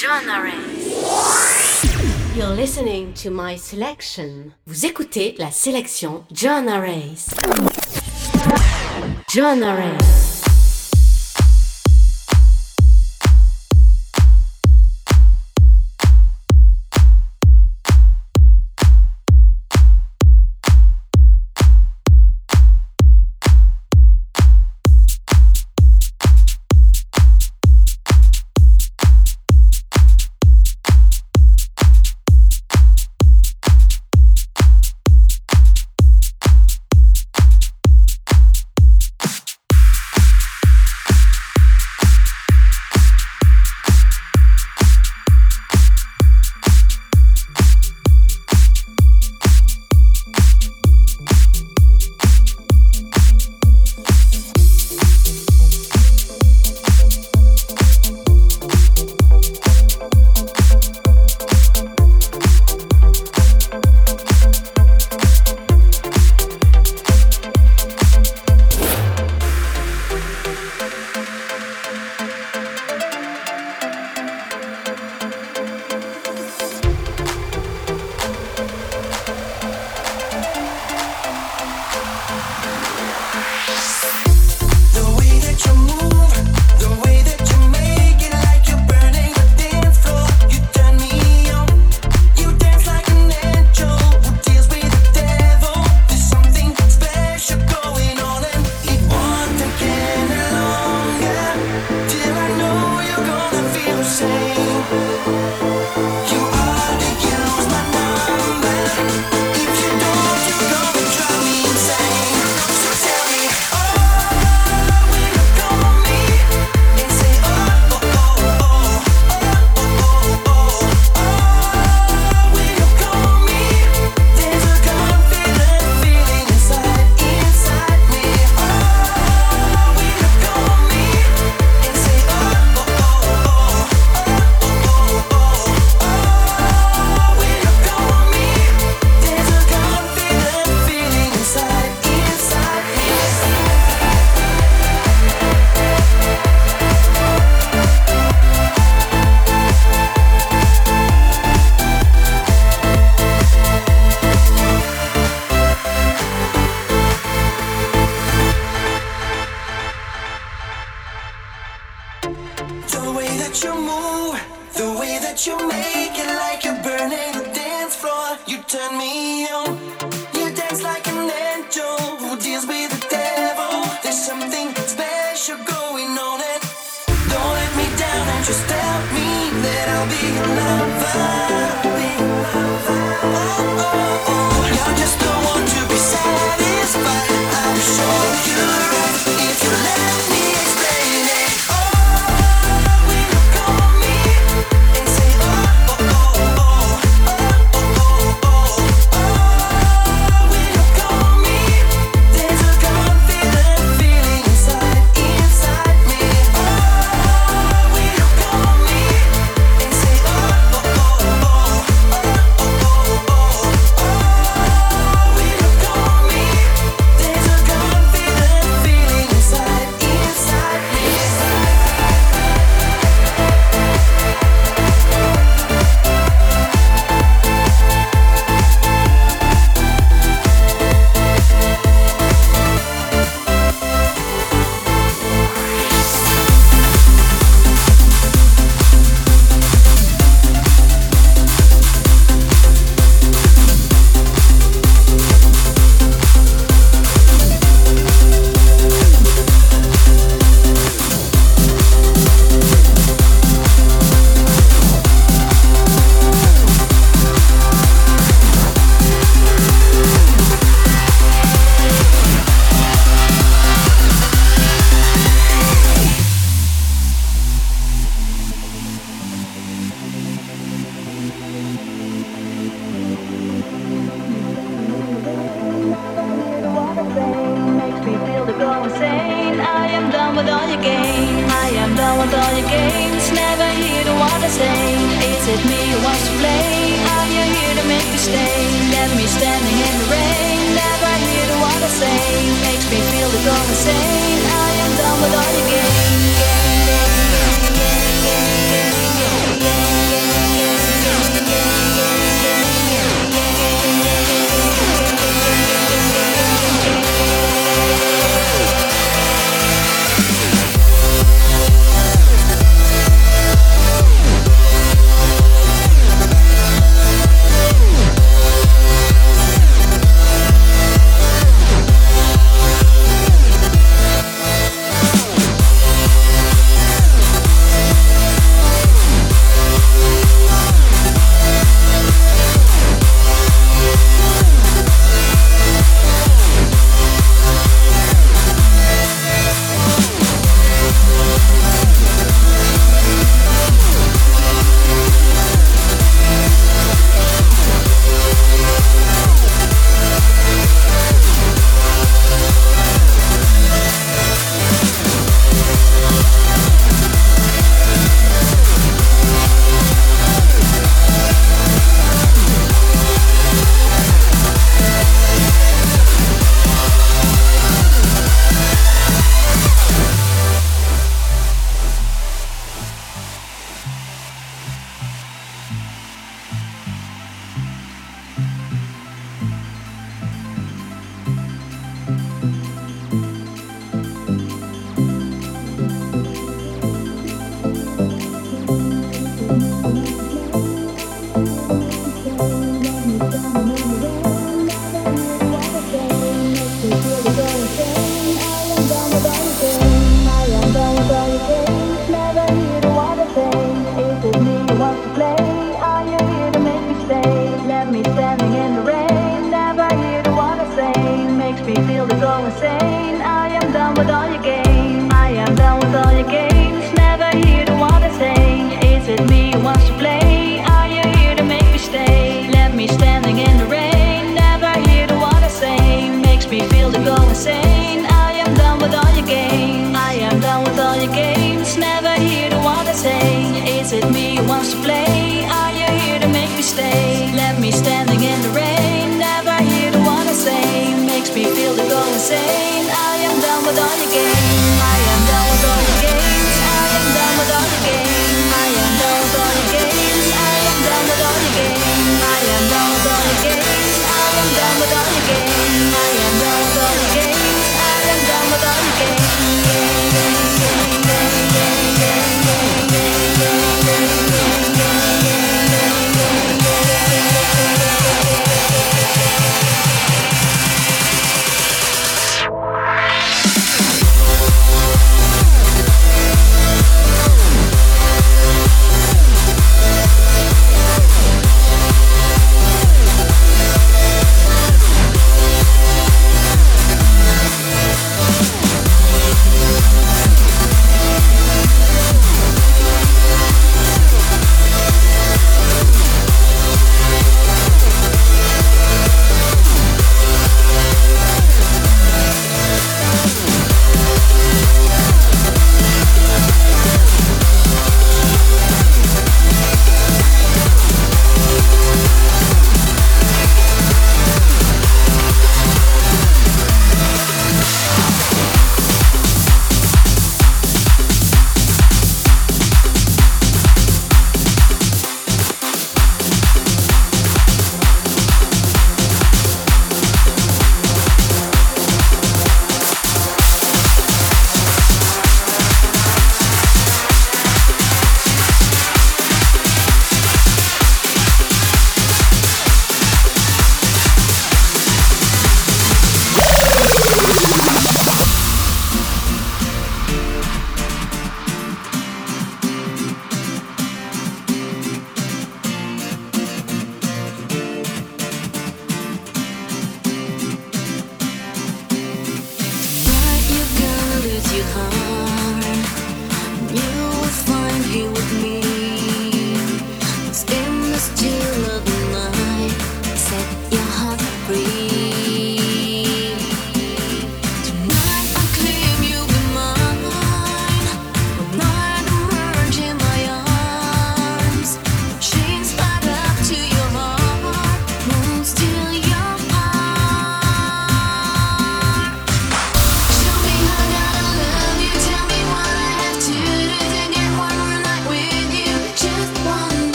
Genre. You're listening to my selection. Vous écoutez la sélection John Race. John Race.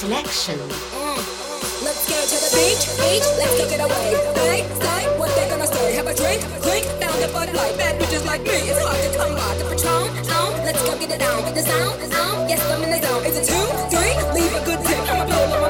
Selection. Mm. Let's go to the beach, beach, let's go get away. They say what they gonna say. Have a drink, drink, found a Bud Light. Bad bitches like me, it's hard to come by. The Patron, on, let's go get it on. With the sound, on, yes I'm in the zone. Is it two, three? Leave a good tip. I'ma blow my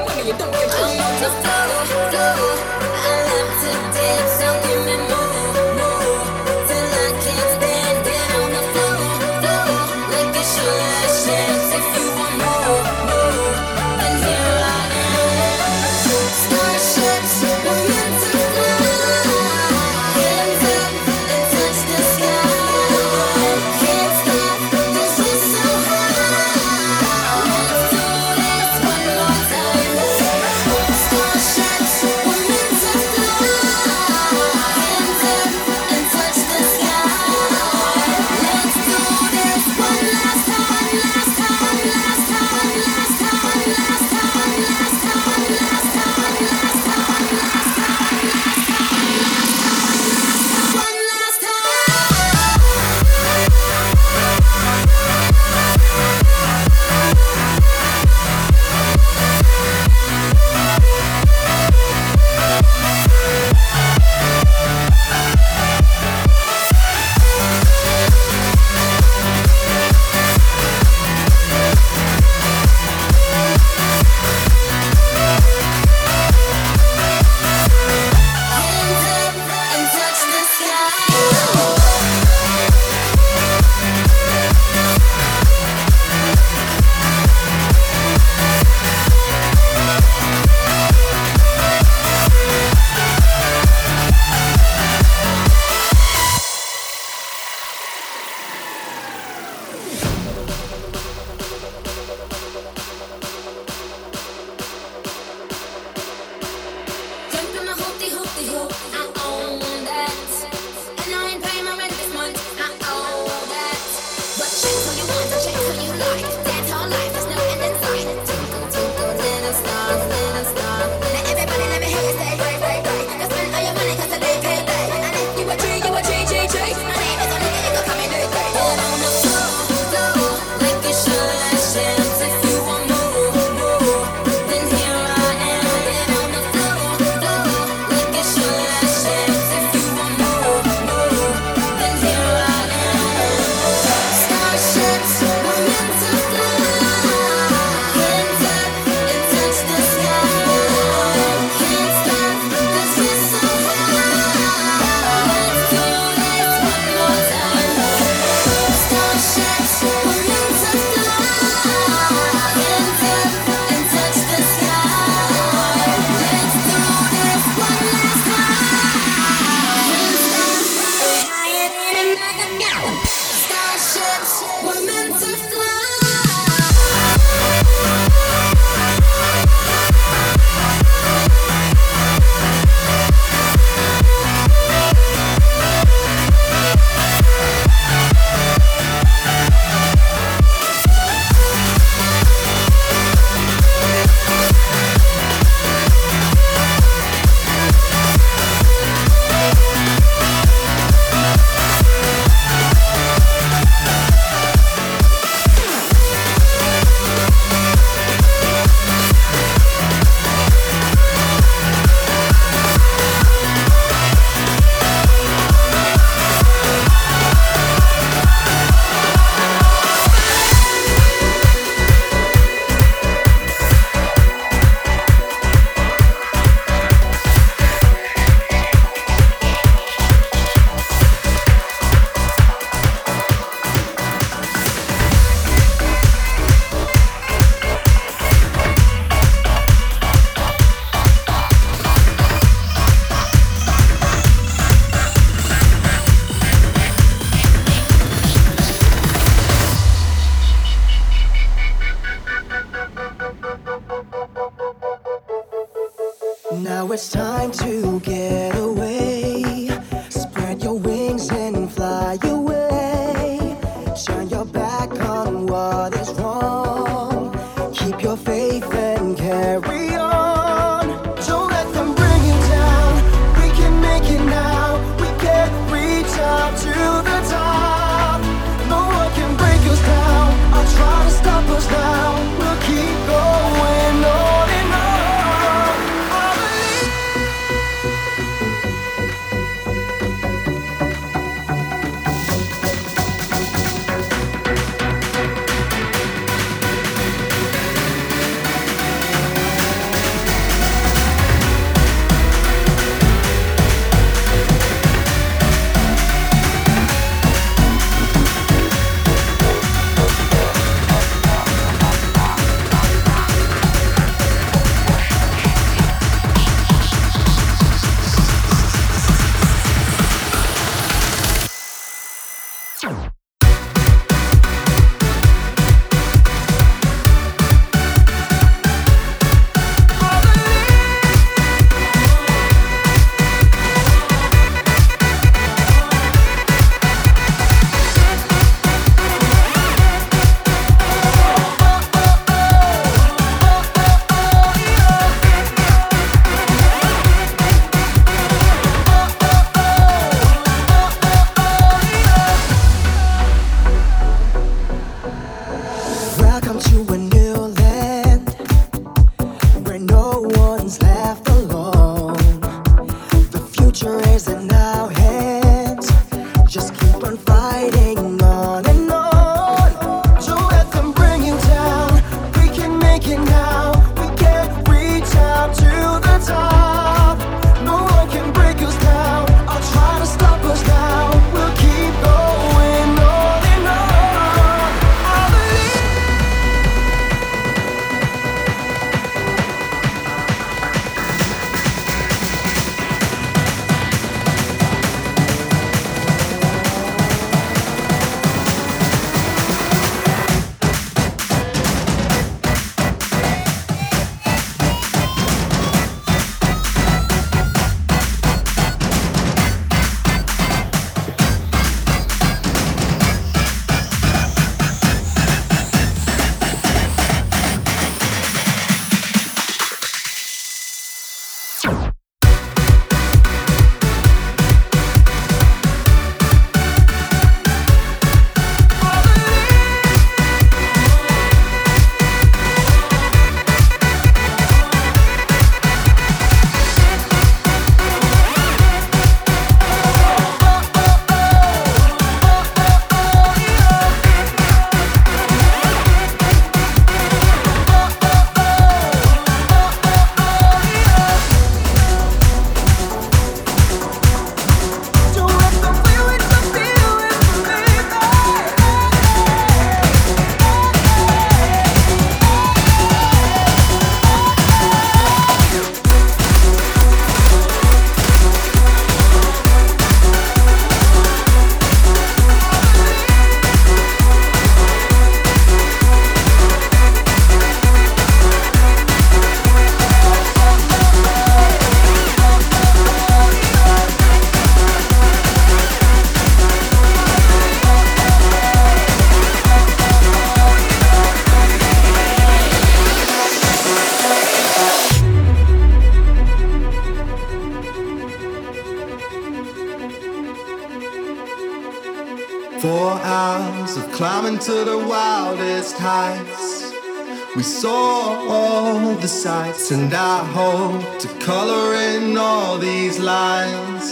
and I hope to color in all these lines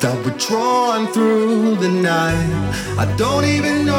that were drawn through the night. I don't even know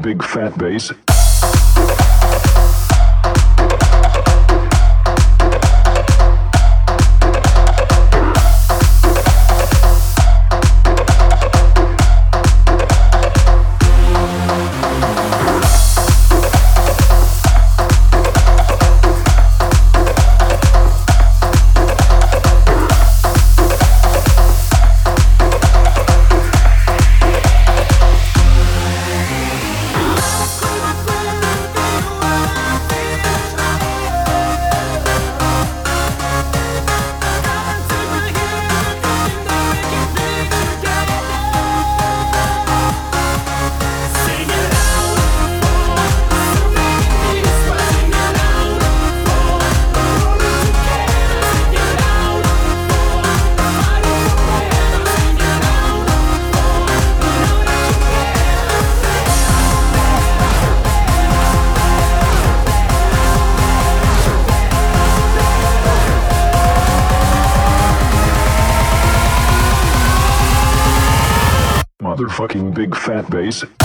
big fat bass. Fat bass.